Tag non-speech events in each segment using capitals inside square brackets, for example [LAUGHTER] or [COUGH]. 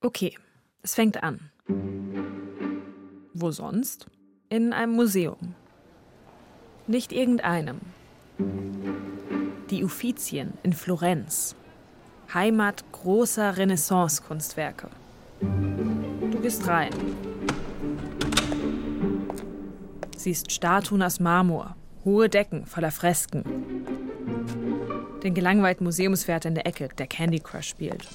Okay, es fängt an. Wo sonst? In einem Museum. Nicht irgendeinem. Die Uffizien in Florenz. Heimat großer Renaissance-Kunstwerke. Du gehst rein. Siehst Statuen aus Marmor, hohe Decken voller Fresken. Den gelangweilten Museumswärter in der Ecke, der Candy Crush spielt.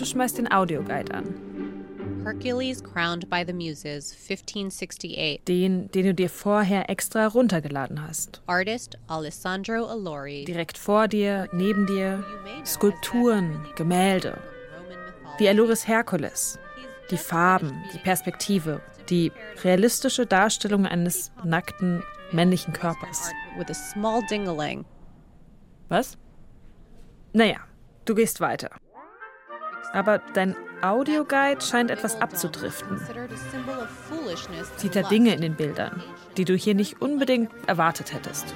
Und du schmeißt den Audioguide an. Hercules crowned by the Muses, 1568. Den, den du dir vorher extra runtergeladen hast. Artist Alessandro Allori. Direkt vor dir, neben dir, Skulpturen, Gemälde. Die Alluris Herkules. Die Farben, die Perspektive, die realistische Darstellung eines nackten männlichen Körpers. Was? Naja, du gehst weiter. Aber dein Audioguide scheint etwas abzudriften. Sieht er Dinge in den Bildern, die du hier nicht unbedingt erwartet hättest.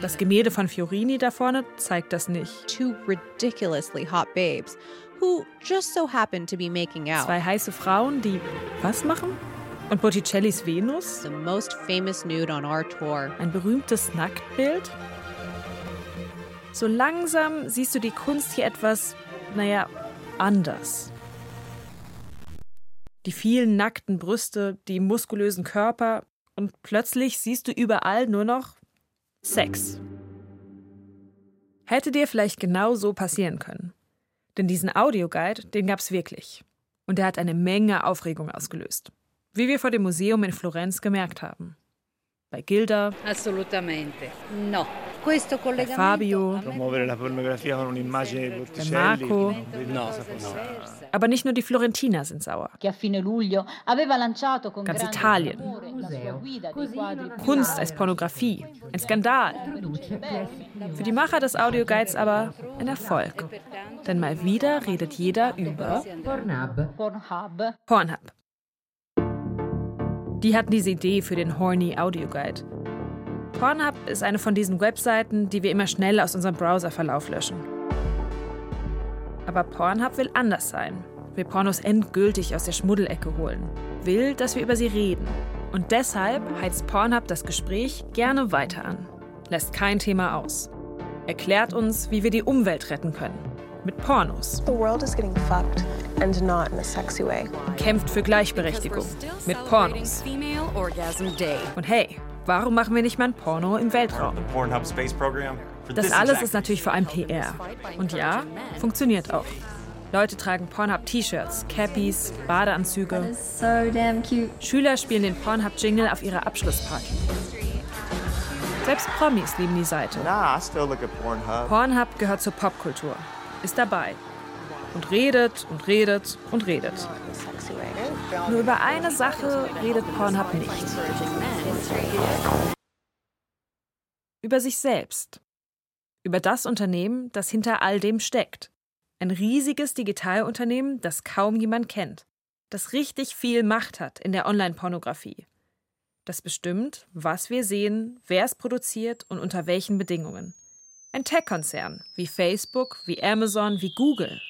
Das Gemälde von Fiorini da vorne zeigt das nicht. Zwei heiße Frauen, die was machen? Und Botticellis Venus? The most famous nude on our tour. Ein berühmtes Nacktbild? So langsam siehst du die Kunst hier etwas, naja, anders. Die vielen nackten Brüste, die muskulösen Körper und plötzlich siehst du überall nur noch Sex. Hätte dir vielleicht genau so passieren können. Denn diesen Audioguide, den gab's wirklich. Und der hat eine Menge Aufregung ausgelöst. Wie wir vor dem Museum in Florenz gemerkt haben. Bei Gilda. Assolutamente. No. Bei Fabio. Promuovere la pornografia con un'immagine di Bei Botticelli. Marco. No, Aber nicht nur die Florentiner sind sauer. che a fine luglio aveva lanciato con Ganz Italien. Kunst als Pornografie. Ein Skandal. Für die Macher des Audioguides aber ein Erfolg. Denn mal wieder redet jeder über Pornhub. Pornhub. Die hatten diese Idee für den Horny Audioguide. Pornhub ist eine von diesen Webseiten, die wir immer schnell aus unserem Browserverlauf löschen. Aber Pornhub will anders sein. Will Pornos endgültig aus der Schmuddelecke holen. Will, dass wir über sie reden. Und deshalb heizt Pornhub das Gespräch gerne weiter an. Lässt kein Thema aus. Erklärt uns, wie wir die Umwelt retten können. Mit Pornos. The world is getting fucked and not in a sexy way. Kämpft für Gleichberechtigung. Mit Pornos. Und hey, warum machen wir nicht mal ein Porno im Weltraum? Pornhub Space Program. For Das alles ist natürlich vor allem PR. Und ja, funktioniert auch. Leute tragen Pornhub-T-Shirts, Cappies, Badeanzüge. So. Schüler spielen den Pornhub-Jingle auf ihrer Abschlussparty. Selbst Promis lieben die Seite. Nah. Pornhub gehört zur Popkultur. Ist dabei. Und redet und redet und redet. Nur über eine Sache redet Pornhub nicht. Über sich selbst. Über das Unternehmen, das hinter all dem steckt. Ein riesiges Digitalunternehmen, das kaum jemand kennt. Das richtig viel Macht hat in der Online-Pornografie. Das bestimmt, was wir sehen, wer es produziert und unter welchen Bedingungen. Ein Tech-Konzern wie Facebook, wie Amazon, wie Google.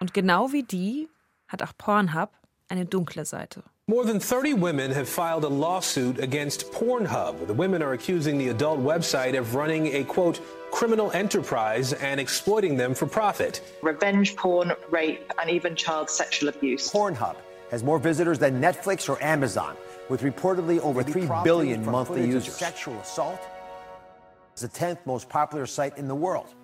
Und genau wie die hat auch Pornhub eine dunkle Seite. More than 30 women have filed a lawsuit against Pornhub. The women are accusing the adult website of running a quote criminal enterprise and exploiting them for profit. revenge porn, rape, and even child sexual abuse. Pornhub has more visitors than Netflix or Amazon, with reportedly over 3 billion monthly users. Sexual assault is the 10th most popular site in the world.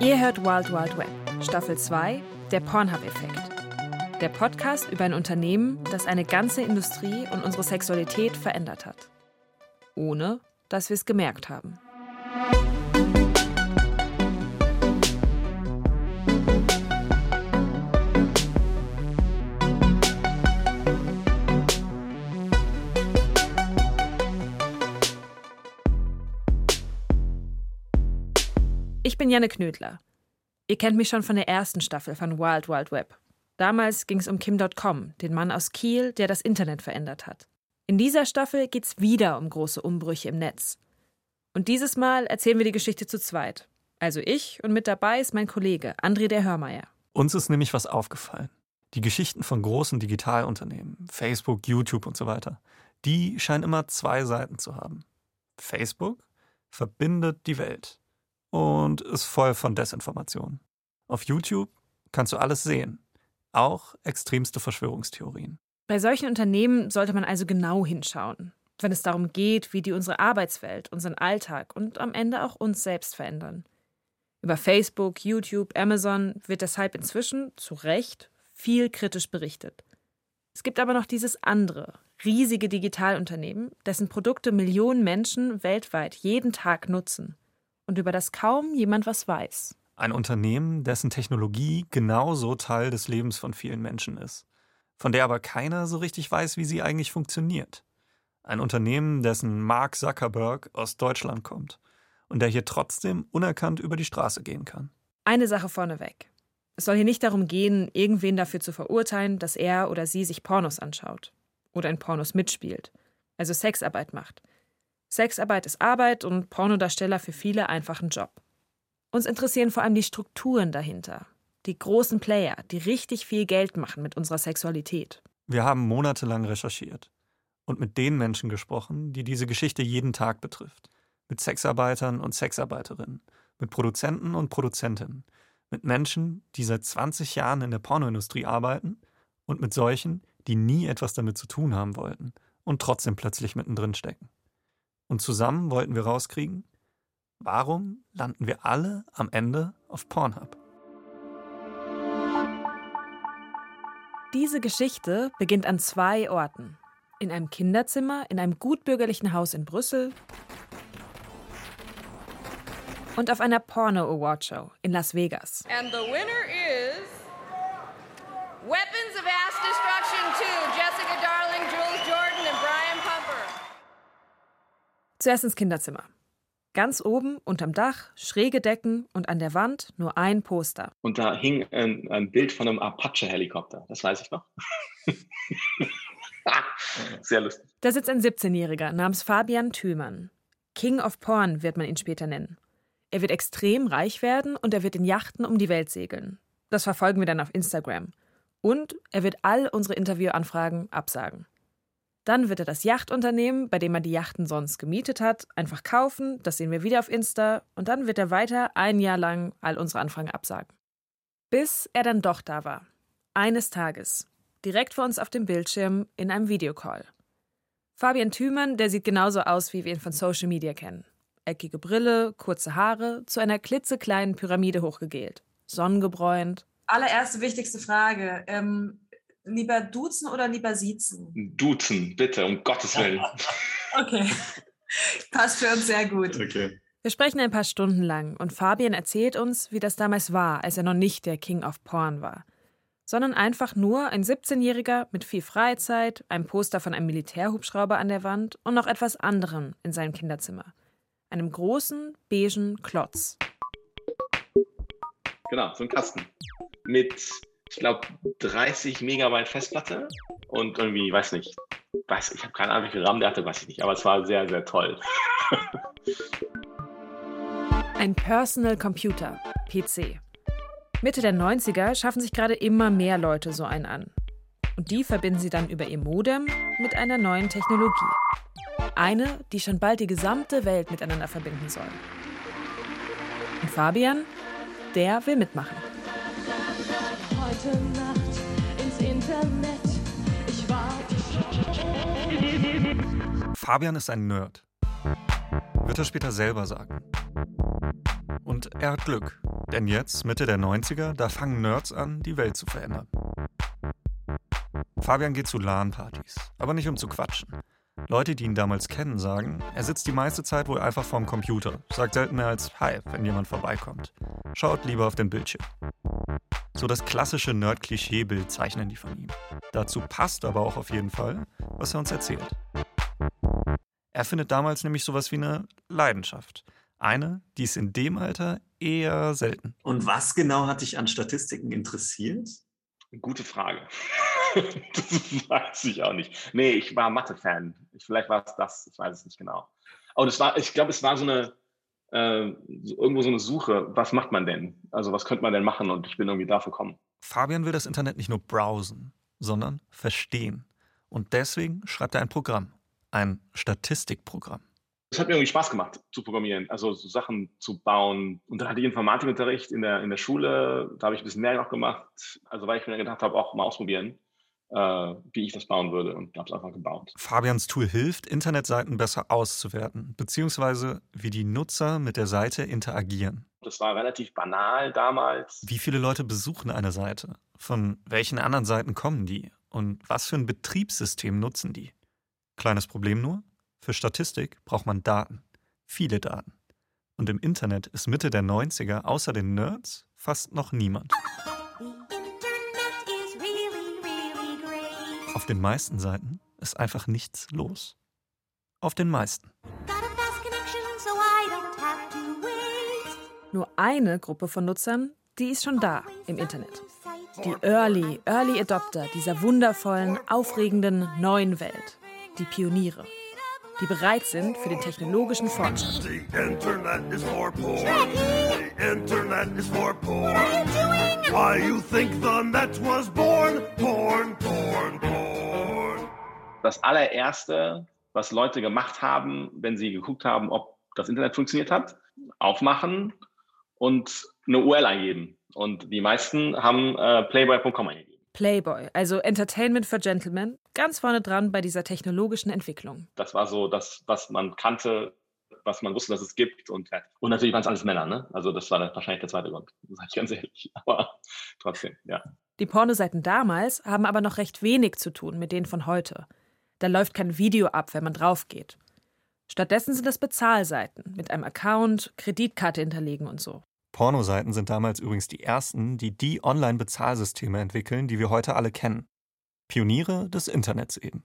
Ihr hört Wild Wild Web, Staffel 2, der Pornhub-Effekt. Der Podcast über ein Unternehmen, das eine ganze Industrie und unsere Sexualität verändert hat. Ohne, dass wir es gemerkt haben. Bin Janne Knödler. Ihr kennt mich schon von der ersten Staffel von Wild Wild Web. Damals ging es um Kim.com, den Mann aus Kiel, der das Internet verändert hat. In dieser Staffel geht's wieder um große Umbrüche im Netz. Und dieses Mal erzählen wir die Geschichte zu zweit. Also ich und mit dabei ist mein Kollege André der Hörmeier. Uns ist nämlich was aufgefallen. Die Geschichten von großen Digitalunternehmen, Facebook, YouTube und so weiter, die scheinen immer zwei Seiten zu haben. Facebook verbindet die Welt und ist voll von Desinformation. Auf YouTube kannst du alles sehen, auch extremste Verschwörungstheorien. Bei solchen Unternehmen sollte man also genau hinschauen, wenn es darum geht, wie die unsere Arbeitswelt, unseren Alltag und am Ende auch uns selbst verändern. Über Facebook, YouTube, Amazon wird deshalb inzwischen zu Recht viel kritisch berichtet. Es gibt aber noch dieses andere, riesige Digitalunternehmen, dessen Produkte Millionen Menschen weltweit jeden Tag nutzen und über das kaum jemand was weiß. Ein Unternehmen, dessen Technologie genauso Teil des Lebens von vielen Menschen ist, von der aber keiner so richtig weiß, wie sie eigentlich funktioniert. Ein Unternehmen, dessen Mark Zuckerberg aus Deutschland kommt und der hier trotzdem unerkannt über die Straße gehen kann. Eine Sache vorneweg. Es soll hier nicht darum gehen, irgendwen dafür zu verurteilen, dass er oder sie sich Pornos anschaut oder in Pornos mitspielt, also Sexarbeit macht. Sexarbeit ist Arbeit und Pornodarsteller für viele einfach ein Job. Uns interessieren vor allem die Strukturen dahinter, die großen Player, die richtig viel Geld machen mit unserer Sexualität. Wir haben monatelang recherchiert und mit den Menschen gesprochen, die diese Geschichte jeden Tag betrifft mit Sexarbeitern und Sexarbeiterinnen, mit Produzenten und Produzentinnen, mit Menschen, die seit 20 Jahren in der Pornoindustrie arbeiten und mit solchen, die nie etwas damit zu tun haben wollten und trotzdem plötzlich mittendrin stecken. Und zusammen wollten wir rauskriegen, warum landen wir alle am Ende auf Pornhub? Diese Geschichte beginnt an zwei Orten. In einem Kinderzimmer, in einem gutbürgerlichen Haus in Brüssel und auf einer Porno Award Show in Las Vegas. And the winner is Weapons of Mass Destruction 2, Jessica Darling, Jules Jordan und Brian Pumper. Zuerst ins Kinderzimmer. Ganz oben, unterm Dach, schräge Decken und an der Wand nur ein Poster. Und da hing ein, ein Bild von einem Apache-Helikopter, das weiß ich noch. [LAUGHS] Sehr lustig. Da sitzt ein 17-Jähriger namens Fabian Thümann. King of Porn wird man ihn später nennen. Er wird extrem reich werden und er wird in Yachten um die Welt segeln. Das verfolgen wir dann auf Instagram. Und er wird all unsere Interviewanfragen absagen. Dann wird er das Yachtunternehmen, bei dem er die Yachten sonst gemietet hat, einfach kaufen. Das sehen wir wieder auf Insta. Und dann wird er weiter ein Jahr lang all unsere Anfragen absagen. Bis er dann doch da war. Eines Tages. Direkt vor uns auf dem Bildschirm in einem Videocall. Fabian Thümann, der sieht genauso aus, wie wir ihn von Social Media kennen eckige Brille, kurze Haare, zu einer klitzekleinen Pyramide hochgegelt. Sonnengebräunt. Allererste wichtigste Frage. Ähm, lieber duzen oder lieber siezen? Duzen, bitte, um Gottes Willen. [LAUGHS] okay. Passt für uns sehr gut. Okay. Wir sprechen ein paar Stunden lang und Fabian erzählt uns, wie das damals war, als er noch nicht der King of Porn war, sondern einfach nur ein 17-Jähriger mit viel Freizeit, einem Poster von einem Militärhubschrauber an der Wand und noch etwas anderem in seinem Kinderzimmer einem großen beigen Klotz. Genau, so ein Kasten. Mit, ich glaube, 30 Megabyte Festplatte und irgendwie, weiß nicht, weiß, ich habe keine Ahnung, wie viel RAM der hatte, weiß ich nicht, aber es war sehr, sehr toll. [LAUGHS] Ein Personal Computer, PC. Mitte der 90er schaffen sich gerade immer mehr Leute so einen an. Und die verbinden sie dann über ihr Modem mit einer neuen Technologie. Eine, die schon bald die gesamte Welt miteinander verbinden soll. Und Fabian, der will mitmachen. Heute Nacht ins Internet. Ich war. Fabian ist ein Nerd. Wird er später selber sagen. Und er hat Glück, denn jetzt, Mitte der 90er, da fangen Nerds an, die Welt zu verändern. Fabian geht zu LAN-Partys, aber nicht um zu quatschen. Leute, die ihn damals kennen, sagen, er sitzt die meiste Zeit wohl einfach vorm Computer, sagt selten mehr als Hi, wenn jemand vorbeikommt. Schaut lieber auf den Bildschirm. So das klassische Nerd-Klischee-Bild zeichnen die von ihm. Dazu passt aber auch auf jeden Fall, was er uns erzählt. Er findet damals nämlich sowas wie eine Leidenschaft. Eine, die ist in dem Alter eher selten. Und was genau hat dich an Statistiken interessiert? Gute Frage. [LAUGHS] das weiß ich auch nicht. Nee, ich war Mathe-Fan. Vielleicht war es das, ich weiß es nicht genau. Aber das war, ich glaube, es war so eine, äh, irgendwo so eine Suche, was macht man denn? Also was könnte man denn machen? Und ich bin irgendwie dafür gekommen. Fabian will das Internet nicht nur browsen, sondern verstehen. Und deswegen schreibt er ein Programm, ein Statistikprogramm. Es hat mir irgendwie Spaß gemacht zu programmieren, also so Sachen zu bauen. Und dann hatte ich Informatikunterricht in der, in der Schule, da habe ich ein bisschen mehr noch gemacht. Also weil ich mir gedacht habe, auch mal ausprobieren, wie ich das bauen würde und habe es einfach gebaut. Fabians Tool hilft, Internetseiten besser auszuwerten, beziehungsweise wie die Nutzer mit der Seite interagieren. Das war relativ banal damals. Wie viele Leute besuchen eine Seite? Von welchen anderen Seiten kommen die? Und was für ein Betriebssystem nutzen die? Kleines Problem nur, für Statistik braucht man Daten. Viele Daten. Und im Internet ist Mitte der 90er außer den Nerds fast noch niemand. Auf den meisten Seiten ist einfach nichts los. Auf den meisten. Nur eine Gruppe von Nutzern, die ist schon da im Internet. Die Early, Early Adopter dieser wundervollen, aufregenden neuen Welt. Die Pioniere die bereit sind für den technologischen Fortschritt. Das allererste, was Leute gemacht haben, wenn sie geguckt haben, ob das Internet funktioniert hat, aufmachen und eine URL eingeben. Und die meisten haben äh, playboy.com eingegeben. Playboy, also Entertainment for Gentlemen, ganz vorne dran bei dieser technologischen Entwicklung. Das war so das, was man kannte, was man wusste, dass es gibt. Und, und natürlich waren es alles Männer, ne? Also das war wahrscheinlich der zweite Grund, [LAUGHS] sage ich ganz ehrlich. Aber trotzdem, ja. Die Pornoseiten damals haben aber noch recht wenig zu tun mit denen von heute. Da läuft kein Video ab, wenn man drauf geht. Stattdessen sind das Bezahlseiten mit einem Account, Kreditkarte hinterlegen und so. Pornoseiten sind damals übrigens die ersten, die die Online-Bezahlsysteme entwickeln, die wir heute alle kennen. Pioniere des Internets eben.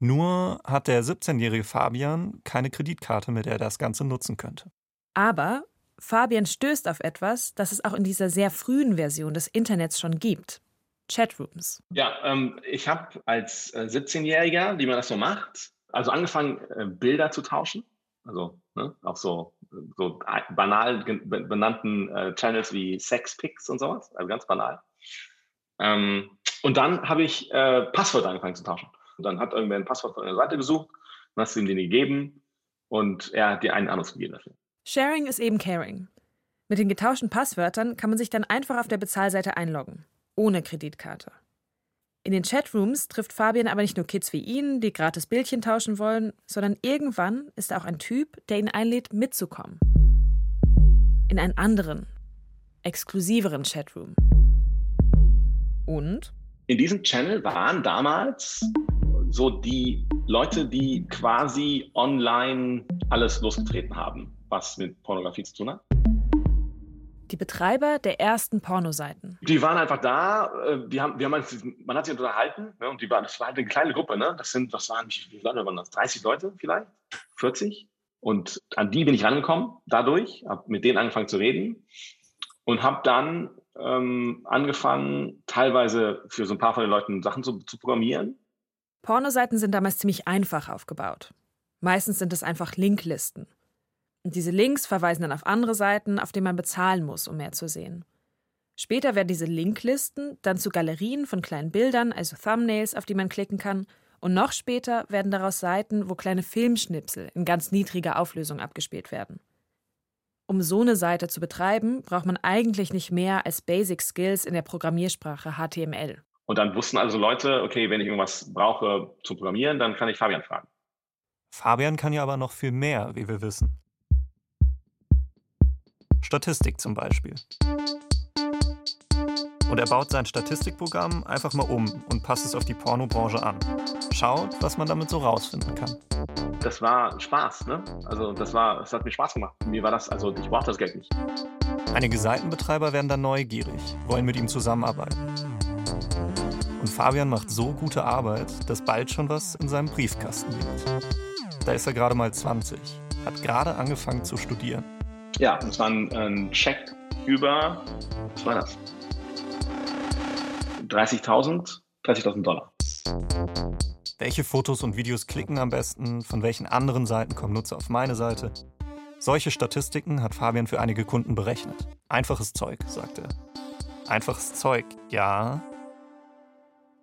Nur hat der 17-jährige Fabian keine Kreditkarte, mit der er das Ganze nutzen könnte. Aber Fabian stößt auf etwas, das es auch in dieser sehr frühen Version des Internets schon gibt. Chatrooms. Ja, ähm, ich habe als äh, 17-Jähriger, wie man das so macht, also angefangen, äh, Bilder zu tauschen. Also ne, auch so so banal benannten äh, Channels wie Sexpics und sowas, also ganz banal. Ähm, und dann habe ich äh, Passwörter angefangen zu tauschen. Und dann hat irgendwer ein Passwort von einer Seite gesucht, dann hast du ihm den gegeben und er hat dir einen anderes gegeben dafür. Sharing ist eben Caring. Mit den getauschten Passwörtern kann man sich dann einfach auf der Bezahlseite einloggen, ohne Kreditkarte. In den Chatrooms trifft Fabian aber nicht nur Kids wie ihn, die gratis Bildchen tauschen wollen, sondern irgendwann ist auch ein Typ, der ihn einlädt, mitzukommen. In einen anderen, exklusiveren Chatroom. Und? In diesem Channel waren damals so die Leute, die quasi online alles losgetreten haben, was mit Pornografie zu tun hat die Betreiber der ersten Pornoseiten. Die waren einfach da, äh, die haben, wir haben, man hat sich unterhalten ne, und die war, das war halt eine kleine Gruppe, ne? Das sind, was waren, wie viele Leute waren das? 30 Leute vielleicht? 40? Und an die bin ich rangekommen dadurch, habe mit denen angefangen zu reden und habe dann ähm, angefangen, teilweise für so ein paar von den Leuten Sachen zu, zu programmieren. Pornoseiten sind damals ziemlich einfach aufgebaut. Meistens sind es einfach Linklisten. Und diese Links verweisen dann auf andere Seiten, auf denen man bezahlen muss, um mehr zu sehen. Später werden diese Linklisten dann zu Galerien von kleinen Bildern, also Thumbnails, auf die man klicken kann. Und noch später werden daraus Seiten, wo kleine Filmschnipsel in ganz niedriger Auflösung abgespielt werden. Um so eine Seite zu betreiben, braucht man eigentlich nicht mehr als Basic Skills in der Programmiersprache HTML. Und dann wussten also Leute, okay, wenn ich irgendwas brauche zu programmieren, dann kann ich Fabian fragen. Fabian kann ja aber noch viel mehr, wie wir wissen. Statistik zum Beispiel. Und er baut sein Statistikprogramm einfach mal um und passt es auf die Pornobranche an. Schaut, was man damit so rausfinden kann. Das war Spaß, ne? Also das war, es hat mir Spaß gemacht. Mir war das, also ich brauchte das Geld nicht. Einige Seitenbetreiber werden dann neugierig, wollen mit ihm zusammenarbeiten. Und Fabian macht so gute Arbeit, dass bald schon was in seinem Briefkasten liegt. Da ist er gerade mal 20, hat gerade angefangen zu studieren. Ja, das war ein, ein Check über, was war das? 30.000 30.000 Dollar. Welche Fotos und Videos klicken am besten? Von welchen anderen Seiten kommen Nutzer auf meine Seite? Solche Statistiken hat Fabian für einige Kunden berechnet. Einfaches Zeug, sagt er. Einfaches Zeug, ja.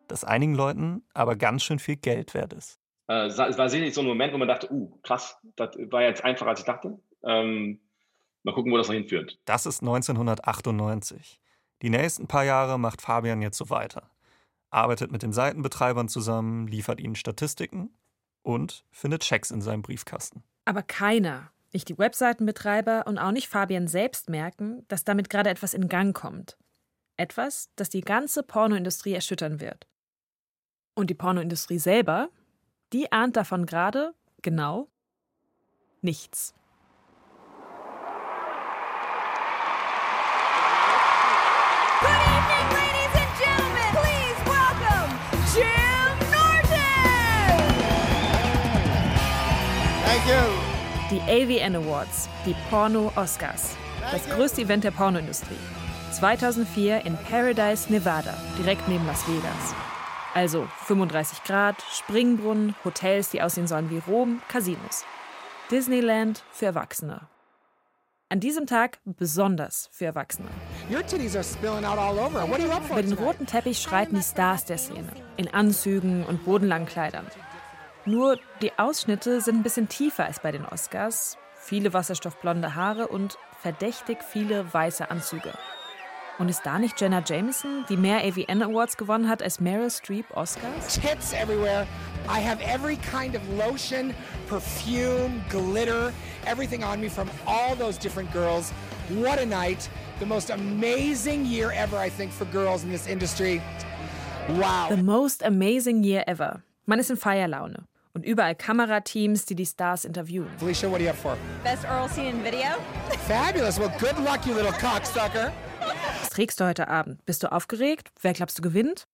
Das einigen Leuten aber ganz schön viel Geld wert ist. Äh, es war sicherlich so ein Moment, wo man dachte, uh, krass, das war jetzt einfacher, als ich dachte. Ähm, mal gucken, wo das noch hinführt. Das ist 1998. Die nächsten paar Jahre macht Fabian jetzt so weiter. Arbeitet mit den Seitenbetreibern zusammen, liefert ihnen Statistiken und findet Checks in seinem Briefkasten. Aber keiner, nicht die Webseitenbetreiber und auch nicht Fabian selbst merken, dass damit gerade etwas in Gang kommt. Etwas, das die ganze Pornoindustrie erschüttern wird. Und die Pornoindustrie selber, die ahnt davon gerade, genau, nichts. Die AVN Awards, die Porno-Oscars. Das größte Event der Pornoindustrie. 2004 in Paradise, Nevada, direkt neben Las Vegas. Also 35 Grad, Springbrunnen, Hotels, die aussehen sollen wie Rom, Casinos. Disneyland für Erwachsene. An diesem Tag besonders für Erwachsene. Über den roten Teppich schreiten die Stars der Szene. In Anzügen und bodenlangen Kleidern. Nur die Ausschnitte sind ein bisschen tiefer als bei den Oscars. Viele wasserstoffblonde Haare und verdächtig viele weiße Anzüge. Und ist da nicht Jenna Jameson, die mehr AVN Awards gewonnen hat als Meryl Streep Oscars? Tits everywhere. I have every kind of lotion, perfume, glitter, everything on me from all those different girls. What a night. The most amazing year ever, I think, for girls in this industry. Wow. The most amazing year ever. Man ist in Feierlaune. Und überall Kamerateams, die die Stars interviewen. Felicia, what do you have for? Best oral scene in video. Fabulous. Well, good luck, you little cocksucker. Was trägst du heute Abend? Bist du aufgeregt? Wer glaubst du gewinnt?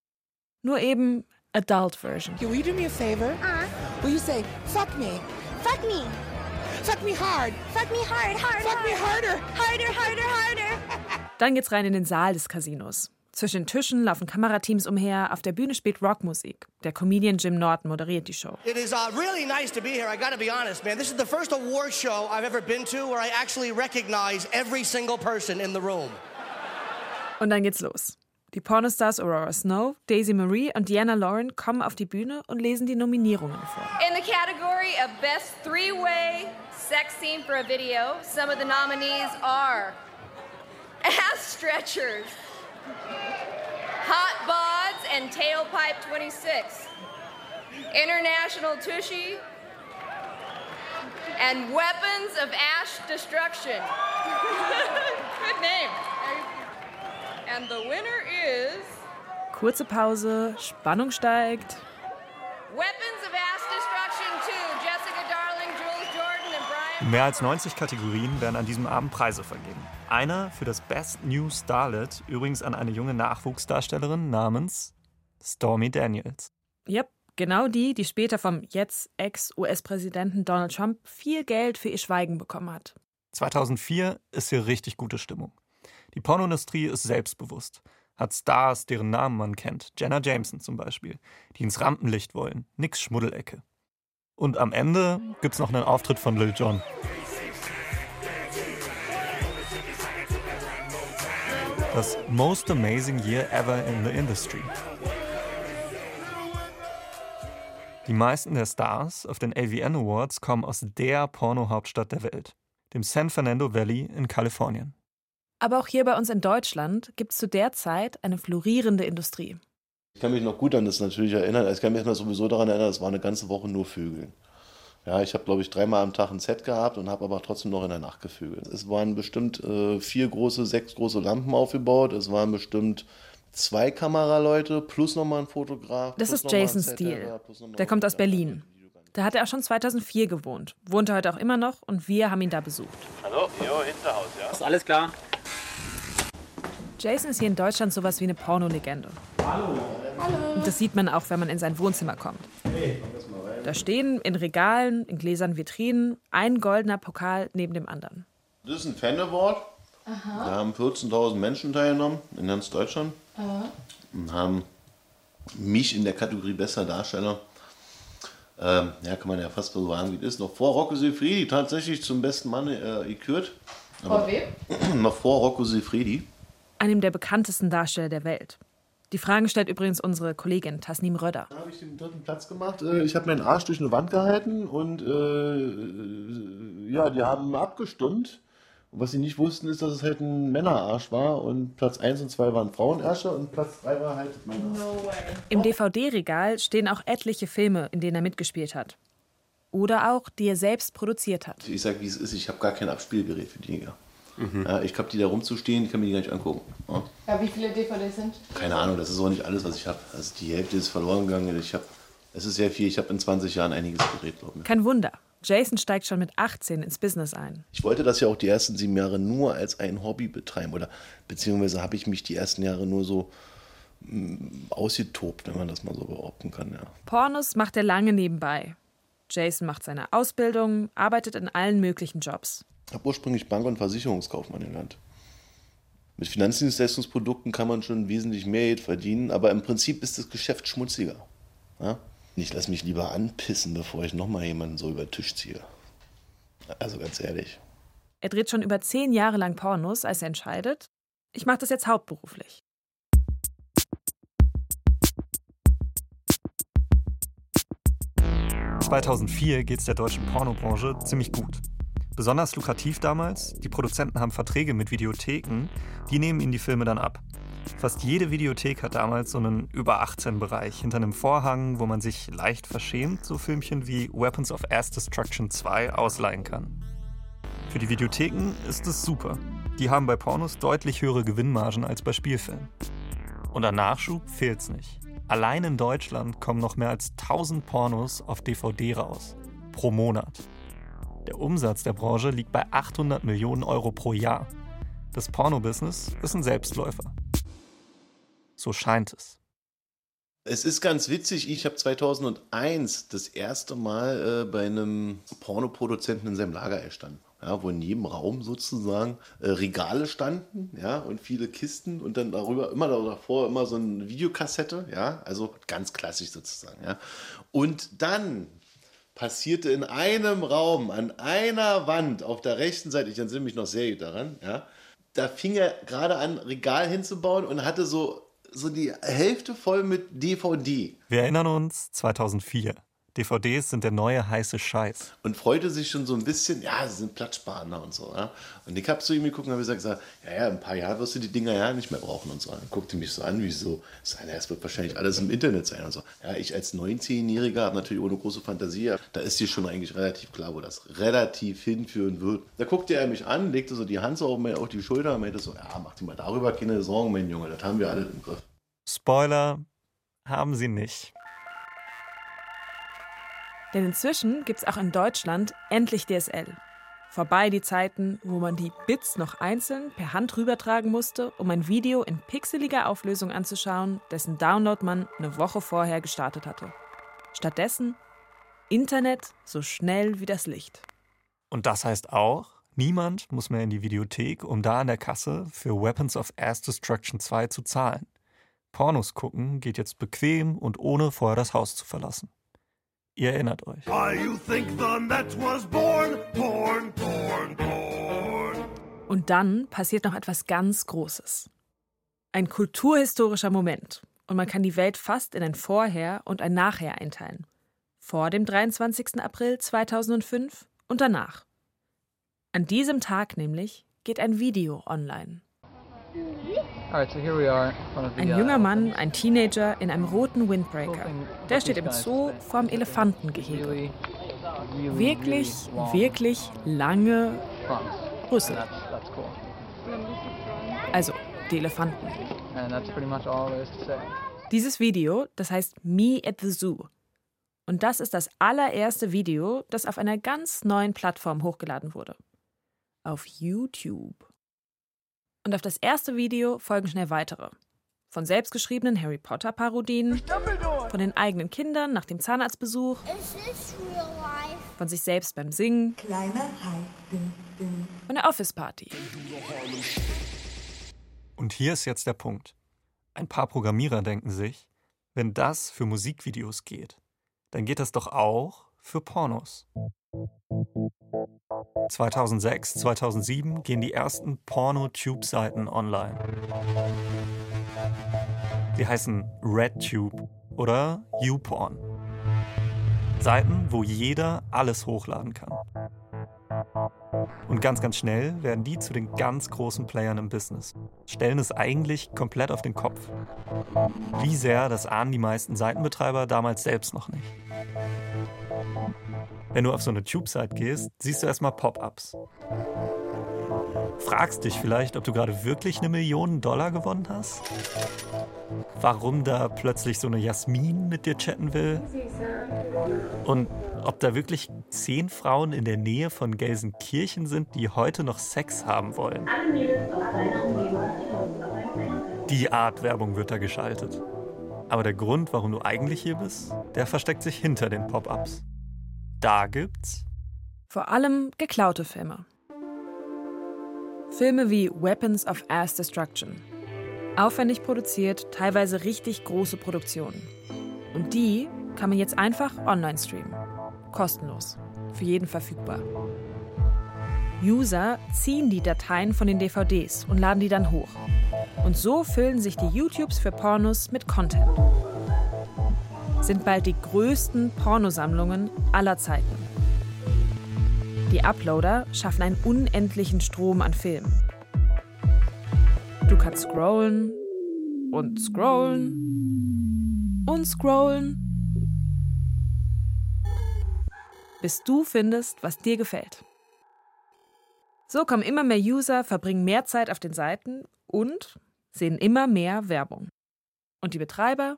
Nur eben Adult Version. Will you do me a favor? Uh. Will you say, fuck me? Fuck me. Fuck me hard. Fuck me hard, hard, Fuck hard. me harder. Harder, harder, harder. Dann geht's rein in den Saal des Casinos. Zwischen den Tischen laufen Kamerateams umher, auf der Bühne spielt Rockmusik. Der Comedian Jim Norton moderiert die Show. It is uh, really nice to be here. I got to be honest, man. This is the first award show I've ever been to where I actually recognize every single person in the room. Und dann geht's los. Die Pornostars Aurora Snow, Daisy Marie und Diana Lauren kommen auf die Bühne und lesen die Nominierungen vor. In the category of Best Three-Way Sex Scene for a Video, some of the nominees are [LAUGHS] Ass Stretchers, Hot Bods and Tailpipe 26, International Tushy, and Weapons of Ash Destruction. [LAUGHS] Good name. And the winner is Kurze Pause, Spannung steigt. Weapons mehr als 90 Kategorien werden an diesem Abend Preise vergeben. Einer für das Best New Starlet, übrigens an eine junge Nachwuchsdarstellerin namens Stormy Daniels. Yep, genau die, die später vom jetzt Ex-US-Präsidenten Donald Trump viel Geld für ihr Schweigen bekommen hat. 2004 ist hier richtig gute Stimmung. Die Pornoindustrie ist selbstbewusst, hat Stars, deren Namen man kennt, Jenna Jameson zum Beispiel, die ins Rampenlicht wollen, nix Schmuddelecke. Und am Ende gibt's noch einen Auftritt von Lil Jon. Das Most Amazing Year Ever in the Industry. Die meisten der Stars auf den AVN Awards kommen aus der Porno-Hauptstadt der Welt, dem San Fernando Valley in Kalifornien. Aber auch hier bei uns in Deutschland gibt es zu der Zeit eine florierende Industrie. Ich kann mich noch gut an das natürlich erinnern. Ich kann mich sowieso daran erinnern, es war eine ganze Woche nur Vögeln. Ja, ich habe, glaube ich, dreimal am Tag ein Set gehabt und habe aber trotzdem noch in der Nacht gevögelt. Es waren bestimmt äh, vier große, sechs große Lampen aufgebaut. Es waren bestimmt zwei Kameraleute plus nochmal ein Fotograf. Das ist Jason Steele. Der kommt aus Berlin. Da hat er auch schon 2004 gewohnt. Wohnt er heute auch immer noch und wir haben ihn da besucht. Hallo, jo, Hinterhaus, ja? Ist alles klar? Jason ist hier in Deutschland sowas wie eine Pornolegende. Hallo. Hallo. Und das sieht man auch, wenn man in sein Wohnzimmer kommt. Da stehen in Regalen, in Gläsern, Vitrinen ein goldener Pokal neben dem anderen. Das ist ein Fan Award. Da haben 14.000 Menschen teilgenommen in ganz Deutschland Aha. und haben mich in der Kategorie bester Darsteller, ähm, ja, kann man ja fast so sagen, wie es ist, noch vor Rocco Siffredi tatsächlich zum besten Mann äh, gekürt. Vor wem? [CLEARS THROAT] Noch vor Rocco Siffredi. Einem der bekanntesten Darsteller der Welt. Die Fragen stellt übrigens unsere Kollegin Tasnim Röder. Da habe ich den dritten Platz gemacht. Äh, Ich habe meinen Arsch durch eine Wand gehalten und äh, ja, die haben abgestimmt. Und was sie nicht wussten, ist, dass es halt ein Männerarsch war und Platz 1 und 2 waren Frauenarsche und Platz 3 war halt mein Arsch. Im DVD-Regal stehen auch etliche Filme, in denen er mitgespielt hat. Oder auch, die er selbst produziert hat. Ich sage, wie es ist, ich habe gar kein Abspielgerät für die Ja, ich habe die da rumzustehen, ich kann mir die gar nicht angucken. Ja. Ja, wie viele DVDs sind? Keine Ahnung, das ist auch nicht alles, was ich habe. Also die Hälfte ist verloren gegangen. Ich habe, es ist sehr viel. Ich habe in 20 Jahren einiges gedreht, glaube ich. Kein Wunder. Jason steigt schon mit 18 ins Business ein. Ich wollte das ja auch die ersten sieben Jahre nur als ein Hobby betreiben. Oder beziehungsweise habe ich mich die ersten Jahre nur so mm, ausgetobt, wenn man das mal so behaupten kann, ja. Pornos macht er lange nebenbei. Jason macht seine Ausbildung, arbeitet in allen möglichen Jobs. Ich habe ursprünglich Bank- und Versicherungskaufmann gelernt. Mit Finanzdienstleistungsprodukten kann man schon wesentlich mehr Geld verdienen, aber im Prinzip ist das Geschäft schmutziger. Ja? Ich lasse mich lieber anpissen, bevor ich nochmal jemanden so über den Tisch ziehe. Also ganz ehrlich. Er dreht schon über zehn Jahre lang Pornos, als er entscheidet, ich mache das jetzt hauptberuflich. ...2004 geht es der deutschen Pornobranche ziemlich gut. Besonders lukrativ damals, die Produzenten haben Verträge mit Videotheken, die nehmen ihnen die Filme dann ab. Fast jede Videothek hat damals so einen Über-18-Bereich hinter einem Vorhang, wo man sich leicht verschämt so Filmchen wie Weapons of Ass Destruction 2 ausleihen kann. Für die Videotheken ist es super. Die haben bei Pornos deutlich höhere Gewinnmargen als bei Spielfilmen. Und an Nachschub fehlt's nicht. Allein in Deutschland kommen noch mehr als 1000 Pornos auf DVD raus. Pro Monat. Der Umsatz der Branche liegt bei 800 Millionen Euro pro Jahr. Das Porno-Business ist ein Selbstläufer. So scheint es. Es ist ganz witzig, ich habe 2001 das erste Mal äh, bei einem Pornoproduzenten in seinem Lager erstanden. Ja, wo in jedem Raum sozusagen äh, Regale standen, ja, und viele Kisten und dann darüber immer davor immer so eine Videokassette, ja, also ganz klassisch sozusagen, ja. Und dann passierte in einem Raum, an einer Wand auf der rechten Seite, ich entsinne mich noch sehr gut daran, ja, da fing er gerade an, Regal hinzubauen und hatte so, so die Hälfte voll mit DVD. Wir erinnern uns 2004. DVDs sind der neue heiße Scheiß. Und freute sich schon so ein bisschen, ja, sie sind Platzsparender und so. Ja? Und ich habe zu ihm geguckt und habe gesagt, ja, ja, in ein paar Jahren wirst du die Dinger ja nicht mehr brauchen und so. Und guckte mich so an, wie so, ja, es wird wahrscheinlich alles im Internet sein und so. Ja, ich als 19-Jähriger habe natürlich ohne große Fantasie, da ist dir schon eigentlich relativ klar, wo das relativ hinführen wird. Da guckte er mich an, legte so die Hand so auf, auf die Schulter und meinte so, ja, mach dir mal darüber keine Sorgen, mein Junge, das haben wir alle im Griff. Spoiler, haben sie nicht. Denn inzwischen gibt's auch in Deutschland endlich DSL. Vorbei die Zeiten, wo man die Bits noch einzeln per Hand rübertragen musste, um ein Video in pixeliger Auflösung anzuschauen, dessen Download man eine Woche vorher gestartet hatte. Stattdessen Internet so schnell wie das Licht. Und das heißt auch, niemand muss mehr in die Videothek, um da an der Kasse für Weapons of Ass Destruction 2 zu zahlen. Pornos gucken geht jetzt bequem und ohne vorher das Haus zu verlassen. Ihr erinnert euch. Why you think the net was born? Born, born, born. Und dann passiert noch etwas ganz Großes. Ein kulturhistorischer Moment. Und man kann die Welt fast in ein Vorher und ein Nachher einteilen. Vor dem 23. April 2005 und danach. An diesem Tag nämlich geht ein Video online. Ein junger Mann, ein Teenager in einem roten Windbreaker. Der steht im Zoo vorm Elefantengehege. Wirklich, wirklich lange Rüssel. Also, die Elefanten. Dieses Video, das heißt Me at the Zoo. Und das ist das allererste Video, das auf einer ganz neuen Plattform hochgeladen wurde. Auf YouTube. Und auf das erste Video folgen schnell weitere. Von selbstgeschriebenen Harry Potter-Parodien, von den eigenen Kindern nach dem Zahnarztbesuch, von sich selbst beim Singen, von der Office-Party. Und hier ist jetzt der Punkt. Ein paar Programmierer denken sich, Wenn das für Musikvideos geht, dann geht das doch auch für Pornos. 2006, 2007 gehen die ersten Porno-Tube-Seiten online. Sie heißen RedTube oder YouPorn. Seiten, wo jeder alles hochladen kann. Und ganz, ganz schnell werden die zu den ganz großen Playern im Business. Stellen es eigentlich komplett auf den Kopf. Wie sehr, das ahnen die meisten Seitenbetreiber damals selbst noch nicht. Wenn du auf so eine Tube-Site gehst, siehst du erstmal Pop-ups. Fragst dich vielleicht, ob du gerade wirklich eine Million Dollar gewonnen hast? Warum da plötzlich so eine Jasmin mit dir chatten will? Und ob da wirklich zehn Frauen in der Nähe von Gelsenkirchen sind, die heute noch Sex haben wollen. Die Art Werbung wird da geschaltet. Aber der Grund, warum du eigentlich hier bist, der versteckt sich hinter den Pop-ups. Da gibt's vor allem geklaute Filme. Filme wie Weapons of Ass Destruction. Aufwendig produziert, teilweise richtig große Produktionen. Und die kann man jetzt einfach online streamen. Kostenlos. Für jeden verfügbar. User ziehen die Dateien von den DVDs und laden die dann hoch. Und so füllen sich die YouTubes für Pornos mit Content. Sind bald die größten Pornosammlungen aller Zeiten. Die Uploader schaffen einen unendlichen Strom an Filmen. Du kannst scrollen und scrollen und scrollen, bis du findest, was dir gefällt. So kommen immer mehr User, verbringen mehr Zeit auf den Seiten und sehen immer mehr Werbung. Und die Betreiber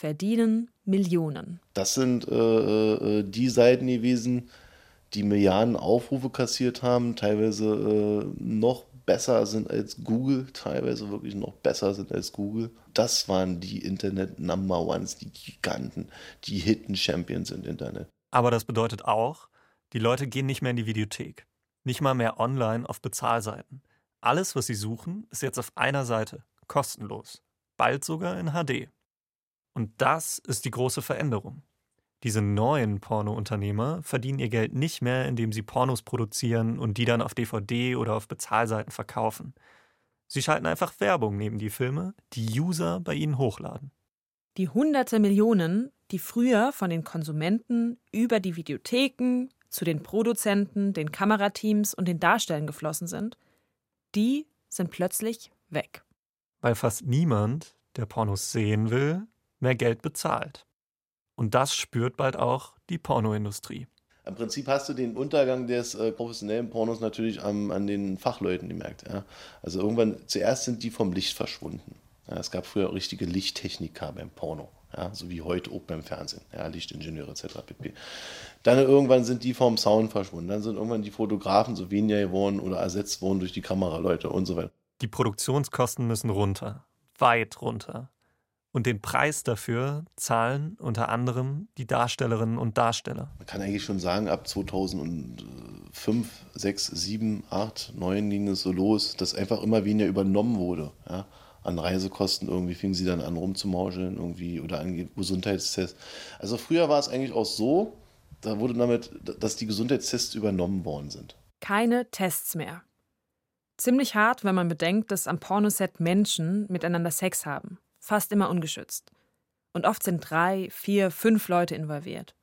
verdienen Millionen. Das sind äh, äh, die Seiten gewesen, die Milliarden Aufrufe kassiert haben, teilweise äh, noch besser sind als Google, teilweise wirklich noch besser sind als Google. Das waren die Internet Number Ones, die Giganten, die Hidden Champions im Internet. Aber das bedeutet auch, die Leute gehen nicht mehr in die Videothek. Nicht mal mehr online auf Bezahlseiten. Alles, was sie suchen, ist jetzt auf einer Seite, kostenlos. Bald sogar in HD. Und das ist die große Veränderung. Diese neuen Pornounternehmer verdienen ihr Geld nicht mehr, indem sie Pornos produzieren und die dann auf DVD oder auf Bezahlseiten verkaufen. Sie schalten einfach Werbung neben die Filme, die User bei ihnen hochladen. Die hunderte Millionen, die früher von den Konsumenten über die Videotheken zu den Produzenten, den Kamerateams und den Darstellern geflossen sind, die sind plötzlich weg. Weil fast niemand, der Pornos sehen will, mehr Geld bezahlt. Und das spürt bald auch die Pornoindustrie. Im Prinzip hast du den Untergang des äh, professionellen Pornos natürlich am, an den Fachleuten gemerkt. Ja? Also irgendwann, zuerst sind die vom Licht verschwunden. Ja, es gab früher richtige Lichttechniker beim Porno, ja? so wie heute auch beim Fernsehen, ja? Lichtingenieure etc. pp. Dann irgendwann sind die vom Sound verschwunden. Dann sind irgendwann die Fotografen so weniger geworden oder ersetzt worden durch die Kameraleute und so weiter. Die Produktionskosten müssen runter, weit runter. Und den Preis dafür zahlen unter anderem die Darstellerinnen und Darsteller. Man kann eigentlich schon sagen, ab 2005, 6, 7, 8, 9 ging es so los, dass einfach immer weniger übernommen wurde. Ja? An Reisekosten irgendwie fingen sie dann an rumzumauscheln irgendwie oder an Gesundheitstests. Also früher war es eigentlich auch so, da wurde damit, dass die Gesundheitstests übernommen worden sind. Keine Tests mehr. Ziemlich hart, wenn man bedenkt, dass am Pornoset Menschen miteinander Sex haben fast immer ungeschützt. Und oft sind drei, vier, fünf Leute involviert.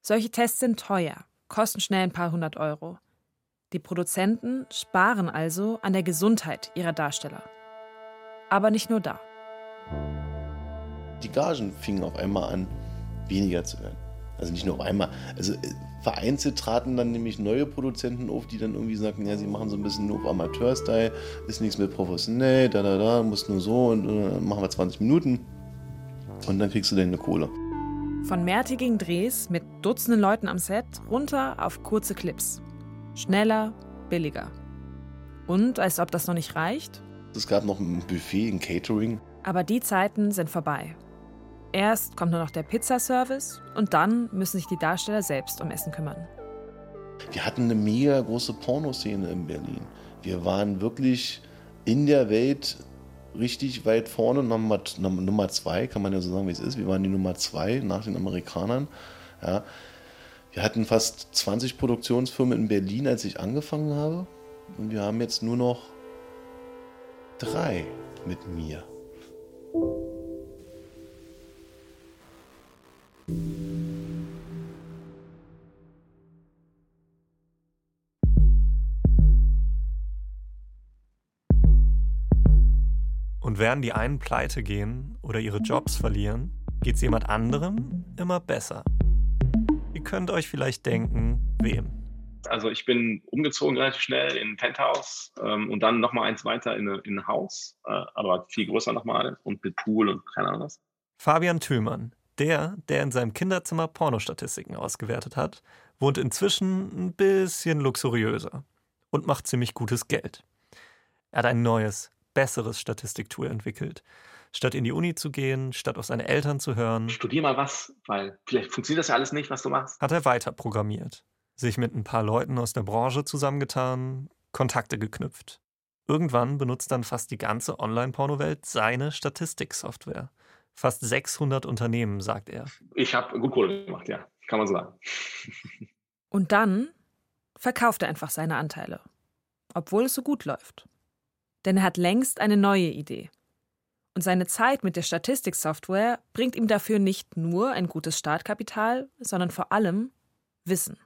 Solche Tests sind teuer, kosten schnell ein paar hundert Euro. Die Produzenten sparen also an der Gesundheit ihrer Darsteller. Aber nicht nur da. Die Gagen fingen auf einmal an, weniger zu werden. Also nicht nur auf einmal. Also äh, vereinzelt traten dann nämlich neue Produzenten auf, die dann irgendwie sagten, ja, sie machen so ein bisschen nur auf Amateur-Style, ist nichts mehr professionell, da, da, da, muss nur so und äh, machen wir 20 Minuten und dann kriegst du deine Kohle. Von mehrtägigen Drehs mit Dutzenden Leuten am Set runter auf kurze Clips. Schneller, billiger. Und als ob das noch nicht reicht? Es gab noch ein Buffet, ein Catering. Aber die Zeiten sind vorbei. Erst kommt nur noch der Pizzaservice und dann müssen sich die Darsteller selbst um Essen kümmern. Wir hatten eine mega große Pornoszene in Berlin. Wir waren wirklich in der Welt richtig weit vorne, Nummer, Nummer zwei, kann man ja so sagen, wie es ist. Wir waren die Nummer zwei nach den Amerikanern. Ja. Wir hatten fast 20 Produktionsfirmen in Berlin, als ich angefangen habe. Und wir haben jetzt nur noch drei mit mir. Und während die einen pleite gehen oder ihre Jobs verlieren, geht es jemand anderem immer besser. Ihr könnt euch vielleicht denken, wem. Also ich bin umgezogen relativ schnell in ein Penthouse ähm, und dann nochmal eins weiter in, eine, in ein Haus, äh, aber viel größer nochmal und mit Pool und keine Ahnung was. Fabian Thülmann, der, der in seinem Kinderzimmer Pornostatistiken ausgewertet hat, wohnt inzwischen ein bisschen luxuriöser und macht ziemlich gutes Geld. Er hat ein neues, besseres Statistiktool entwickelt. Statt in die Uni zu gehen, statt auf seine Eltern zu hören. Studier mal was, weil vielleicht funktioniert das ja alles nicht, was du machst. Hat er weiter programmiert, sich mit ein paar Leuten aus der Branche zusammengetan, Kontakte geknüpft. Irgendwann benutzt dann fast die ganze Online-Porno-Welt seine Statistiksoftware. Fast 600 Unternehmen, sagt er. Ich habe gut Kohle gemacht, ja, kann man sagen. Und dann verkauft er einfach seine Anteile, obwohl es so gut läuft. Denn er hat längst eine neue Idee. Und seine Zeit mit der Statistiksoftware bringt ihm dafür nicht nur ein gutes Startkapital, sondern vor allem Wissen.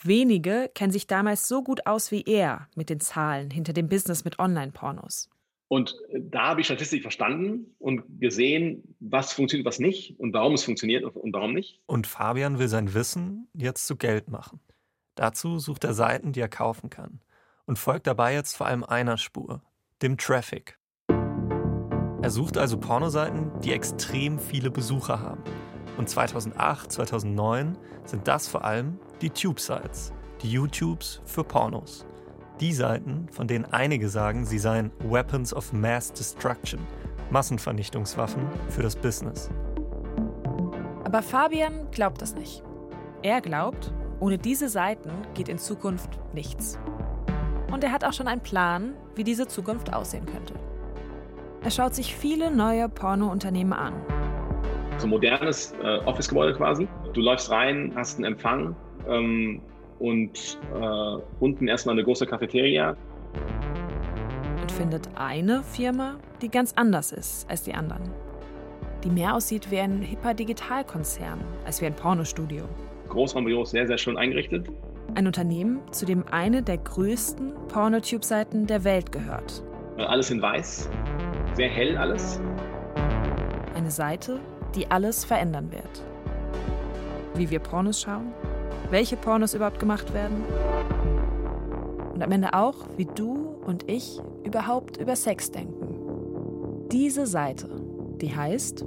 Wenige kennen sich damals so gut aus wie er mit den Zahlen hinter dem Business mit Online-Pornos. Und da habe ich Statistik verstanden und gesehen, was funktioniert, was nicht und warum es funktioniert und warum nicht. Und Fabian will sein Wissen jetzt zu Geld machen. Dazu sucht er Seiten, die er kaufen kann und folgt dabei jetzt vor allem einer Spur, dem Traffic. Er sucht also Pornoseiten, die extrem viele Besucher haben. Und 2008, 2009 sind das vor allem die Tube-Sites, die YouTubes für Pornos. Die Seiten, von denen einige sagen, sie seien Weapons of Mass Destruction, Massenvernichtungswaffen für das Business. Aber Fabian glaubt das nicht. Er glaubt, ohne diese Seiten geht in Zukunft nichts. Und er hat auch schon einen Plan, wie diese Zukunft aussehen könnte. Er schaut sich viele neue Pornounternehmen an. So ein modernes äh, Office-Gebäude quasi. Du läufst rein, hast einen Empfang ähm, und äh, unten erstmal eine große Cafeteria. Und findet eine Firma, die ganz anders ist als die anderen. Die mehr aussieht wie ein hipper Digitalkonzern als wie ein Pornostudio. Großraumbüros, sehr, sehr schön eingerichtet. Ein Unternehmen, zu dem eine der größten Pornotube-Seiten der Welt gehört. Äh, alles in weiß, sehr hell alles. Eine Seite, die alles verändern wird. Wie wir Pornos schauen, welche Pornos überhaupt gemacht werden und am Ende auch, wie du und ich überhaupt über Sex denken. Diese Seite, die heißt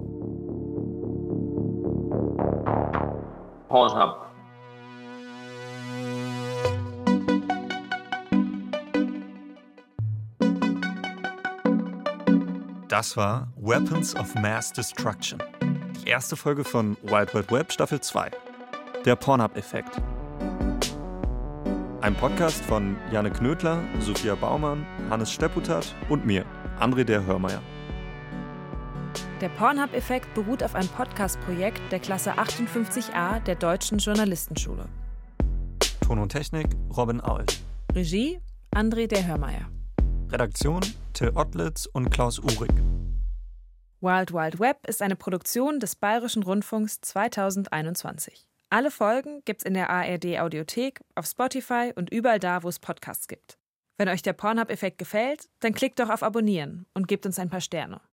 Pornhub. Das war Weapons of Mass Destruction. Die erste Folge von Wild Wild Web Staffel 2. Der Pornhub-Effekt. Ein Podcast von Janne Knödler, Sophia Baumann, Hannes Stepputat und mir, André der Hörmeier. Der Pornhub-Effekt beruht auf einem Podcast-Projekt der Klasse 58a der Deutschen Journalistenschule. Ton und Technik Robin Aul. Regie André der Hörmeier. Redaktion Till Ottlitz und Klaus Uhrig. Wild Wild Web ist eine Produktion des Bayerischen Rundfunks 2021. Alle Folgen gibt's in der ARD Audiothek, auf Spotify und überall da, wo es Podcasts gibt. Wenn euch der Pornhub-Effekt gefällt, dann klickt doch auf Abonnieren und gebt uns ein paar Sterne.